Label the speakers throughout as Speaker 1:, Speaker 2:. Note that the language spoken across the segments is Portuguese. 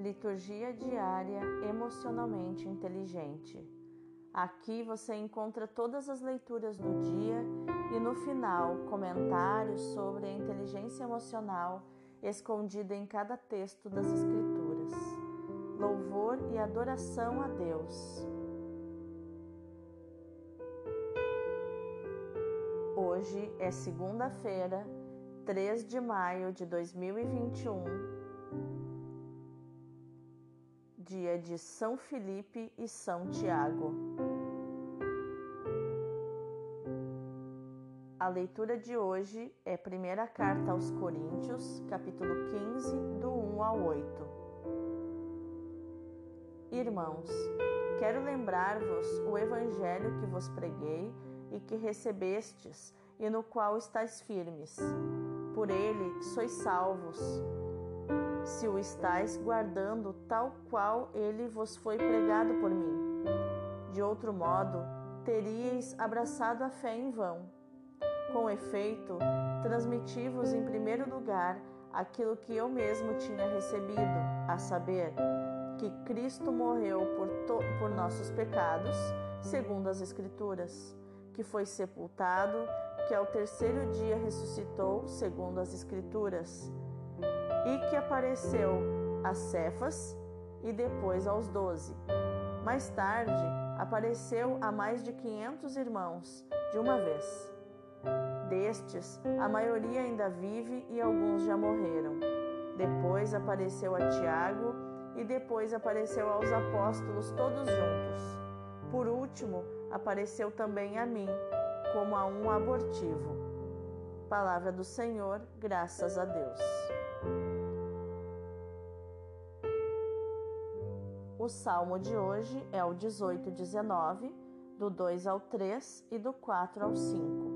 Speaker 1: Liturgia diária emocionalmente inteligente. Aqui você encontra todas as leituras do dia e no final comentários sobre a inteligência emocional escondida em cada texto das Escrituras. Louvor e adoração a Deus. Hoje é segunda-feira, 3 de maio de 2021 dia de São Felipe e São Tiago. A leitura de hoje é a primeira carta aos Coríntios, capítulo 15, do 1 ao 8. Irmãos, quero lembrar-vos o evangelho que vos preguei e que recebestes, e no qual estáis firmes. Por ele sois salvos se o estáis guardando tal qual ele vos foi pregado por mim. De outro modo, teríeis abraçado a fé em vão. Com efeito, transmiti-vos em primeiro lugar aquilo que eu mesmo tinha recebido, a saber, que Cristo morreu por, por nossos pecados, segundo as Escrituras, que foi sepultado, que ao terceiro dia ressuscitou, segundo as Escrituras e que apareceu a Cefas e depois aos doze. Mais tarde, apareceu a mais de quinhentos irmãos, de uma vez. Destes, a maioria ainda vive e alguns já morreram. Depois apareceu a Tiago e depois apareceu aos apóstolos todos juntos. Por último, apareceu também a mim, como a um abortivo. Palavra do Senhor, graças a Deus. O salmo de hoje é o 18, 19, do 2 ao 3 e do 4 ao 5.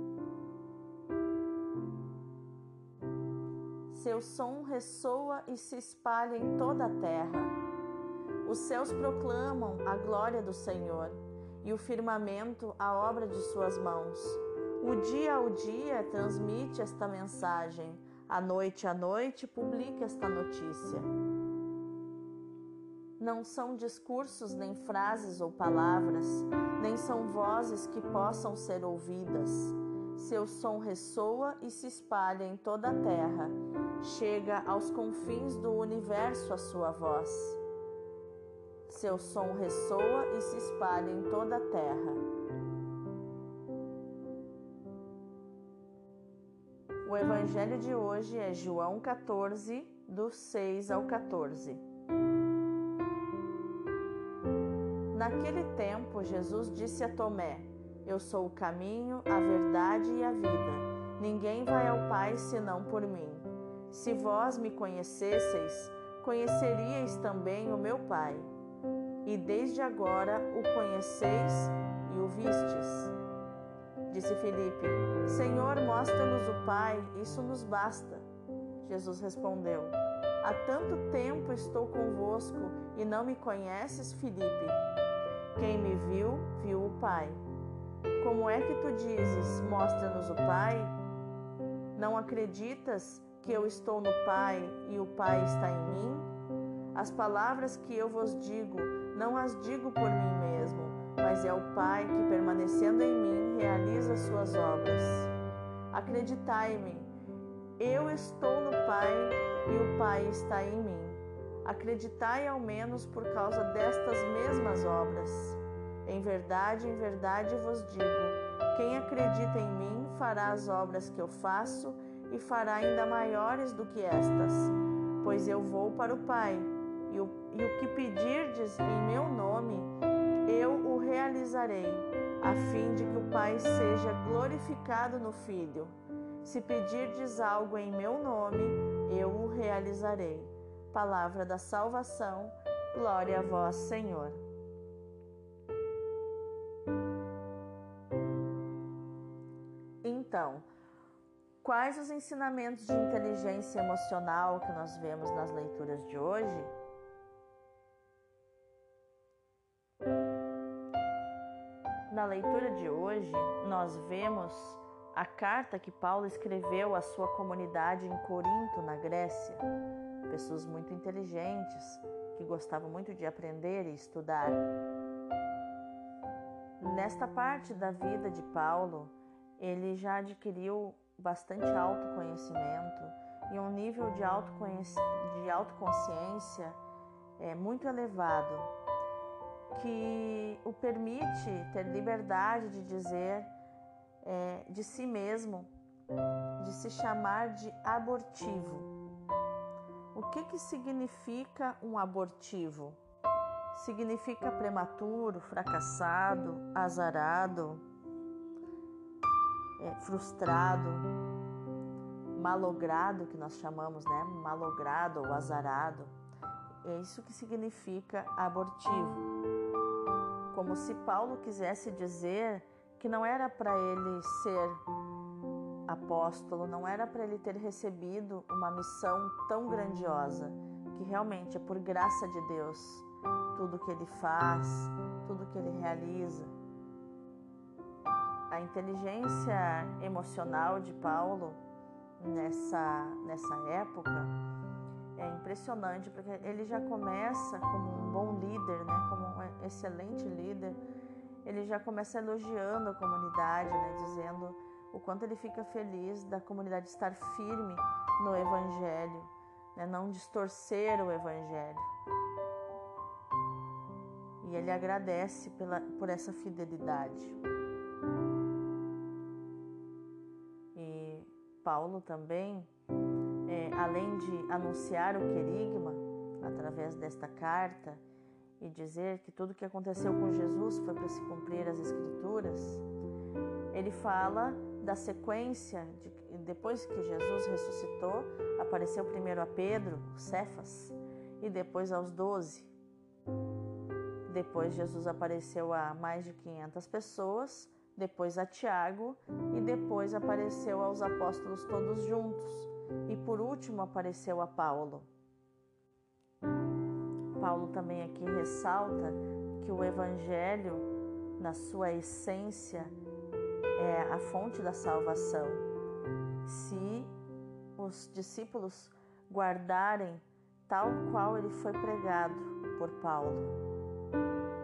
Speaker 1: Seu som ressoa e se espalha em toda a terra. Os céus proclamam a glória do Senhor e o firmamento a obra de suas mãos. O dia ao dia transmite esta mensagem, a noite à noite publica esta notícia não são discursos, nem frases ou palavras, nem são vozes que possam ser ouvidas. Seu som ressoa e se espalha em toda a terra, chega aos confins do universo a sua voz. Seu som ressoa e se espalha em toda a terra. O evangelho de hoje é João 14, do 6 ao 14. Naquele tempo, Jesus disse a Tomé: Eu sou o caminho, a verdade e a vida. Ninguém vai ao Pai senão por mim. Se vós me conhecesseis, conheceríeis também o meu Pai. E desde agora o conheceis e o vistes. Disse Filipe: Senhor, mostra-nos o Pai, isso nos basta. Jesus respondeu: Há tanto tempo estou convosco e não me conheces, Filipe? Quem me viu, viu o Pai. Como é que tu dizes, mostra-nos o Pai? Não acreditas que eu estou no Pai e o Pai está em mim? As palavras que eu vos digo, não as digo por mim mesmo, mas é o Pai que, permanecendo em mim, realiza suas obras. Acreditai-me, eu estou no Pai e o Pai está em mim. Acreditai ao menos por causa destas mesmas obras. Em verdade, em verdade vos digo: quem acredita em mim fará as obras que eu faço e fará ainda maiores do que estas, pois eu vou para o Pai, e o, e o que pedirdes em meu nome, eu o realizarei, a fim de que o Pai seja glorificado no Filho. Se pedirdes algo em meu nome, eu o realizarei. Palavra da salvação, glória a vós, Senhor. Então, quais os ensinamentos de inteligência emocional que nós vemos nas leituras de hoje? Na leitura de hoje, nós vemos a carta que Paulo escreveu à sua comunidade em Corinto, na Grécia pessoas muito inteligentes que gostava muito de aprender e estudar. Nesta parte da vida de Paulo, ele já adquiriu bastante autoconhecimento e um nível de, de autoconsciência é, muito elevado, que o permite ter liberdade de dizer é, de si mesmo, de se chamar de abortivo. O que, que significa um abortivo? Significa prematuro, fracassado, azarado, é, frustrado, malogrado, que nós chamamos, né? Malogrado ou azarado. É isso que significa abortivo. Como se Paulo quisesse dizer que não era para ele ser apóstolo, não era para ele ter recebido uma missão tão grandiosa, que realmente é por graça de Deus tudo que ele faz, tudo que ele realiza. A inteligência emocional de Paulo nessa, nessa época é impressionante, porque ele já começa como um bom líder, né, como um excelente líder, ele já começa elogiando a comunidade, né, dizendo o quanto ele fica feliz da comunidade estar firme no Evangelho, né? não distorcer o Evangelho. E ele agradece pela, por essa fidelidade. E Paulo também, é, além de anunciar o querigma através desta carta e dizer que tudo o que aconteceu com Jesus foi para se cumprir as Escrituras, ele fala da sequência de depois que Jesus ressuscitou, apareceu primeiro a Pedro, Cefas, e depois aos doze. Depois Jesus apareceu a mais de 500 pessoas, depois a Tiago e depois apareceu aos apóstolos todos juntos. E por último apareceu a Paulo. Paulo também aqui ressalta que o evangelho, na sua essência, é a fonte da salvação. Se os discípulos guardarem tal qual ele foi pregado por Paulo,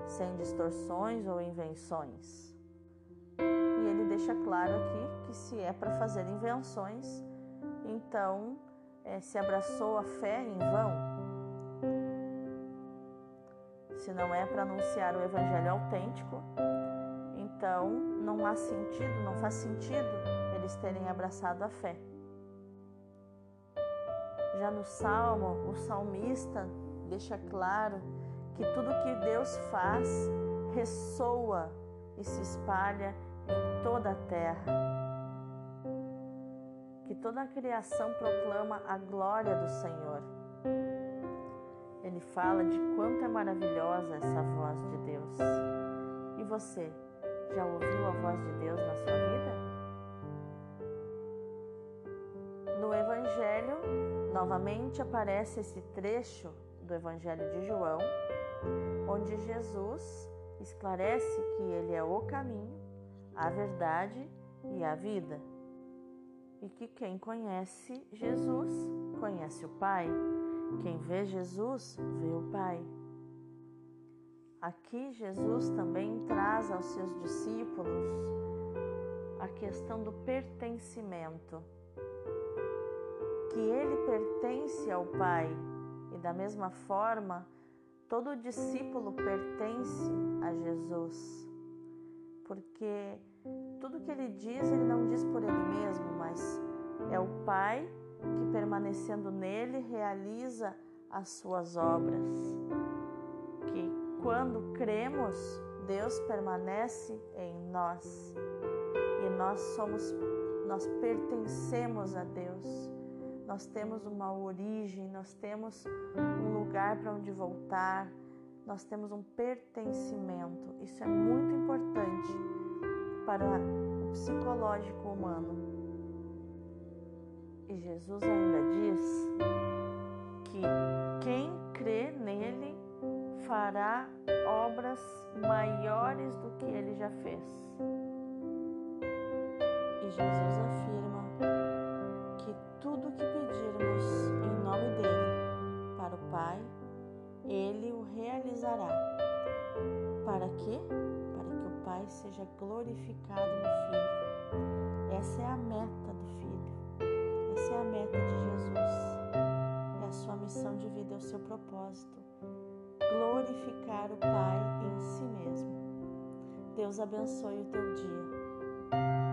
Speaker 1: sem distorções ou invenções. E ele deixa claro aqui que se é para fazer invenções, então é, se abraçou a fé em vão. Se não é para anunciar o evangelho autêntico, então, não há sentido, não faz sentido eles terem abraçado a fé. Já no Salmo, o salmista deixa claro que tudo que Deus faz ressoa e se espalha em toda a terra. Que toda a criação proclama a glória do Senhor. Ele fala de quanto é maravilhosa essa voz de Deus. E você? Já ouviu a voz de Deus na sua vida? No Evangelho, novamente aparece esse trecho do Evangelho de João, onde Jesus esclarece que Ele é o caminho, a verdade e a vida. E que quem conhece Jesus conhece o Pai. Quem vê Jesus vê o Pai. Aqui Jesus também traz aos seus discípulos a questão do pertencimento, que ele pertence ao Pai. E da mesma forma todo discípulo pertence a Jesus, porque tudo que ele diz, ele não diz por ele mesmo, mas é o Pai que permanecendo nele realiza as suas obras, quando cremos, Deus permanece em nós e nós somos, nós pertencemos a Deus. Nós temos uma origem, nós temos um lugar para onde voltar, nós temos um pertencimento. Isso é muito importante para o psicológico humano. E Jesus ainda diz que quem crê nele fará obras maiores do que ele já fez. E Jesus afirma que tudo que pedirmos em nome dele para o Pai, ele o realizará. Para quê? Para que o Pai seja glorificado no Filho. Essa é a meta do Filho. Essa é a meta de Jesus. É a sua missão de vida, é o seu propósito glorificar o Pai em si mesmo. Deus abençoe o teu dia.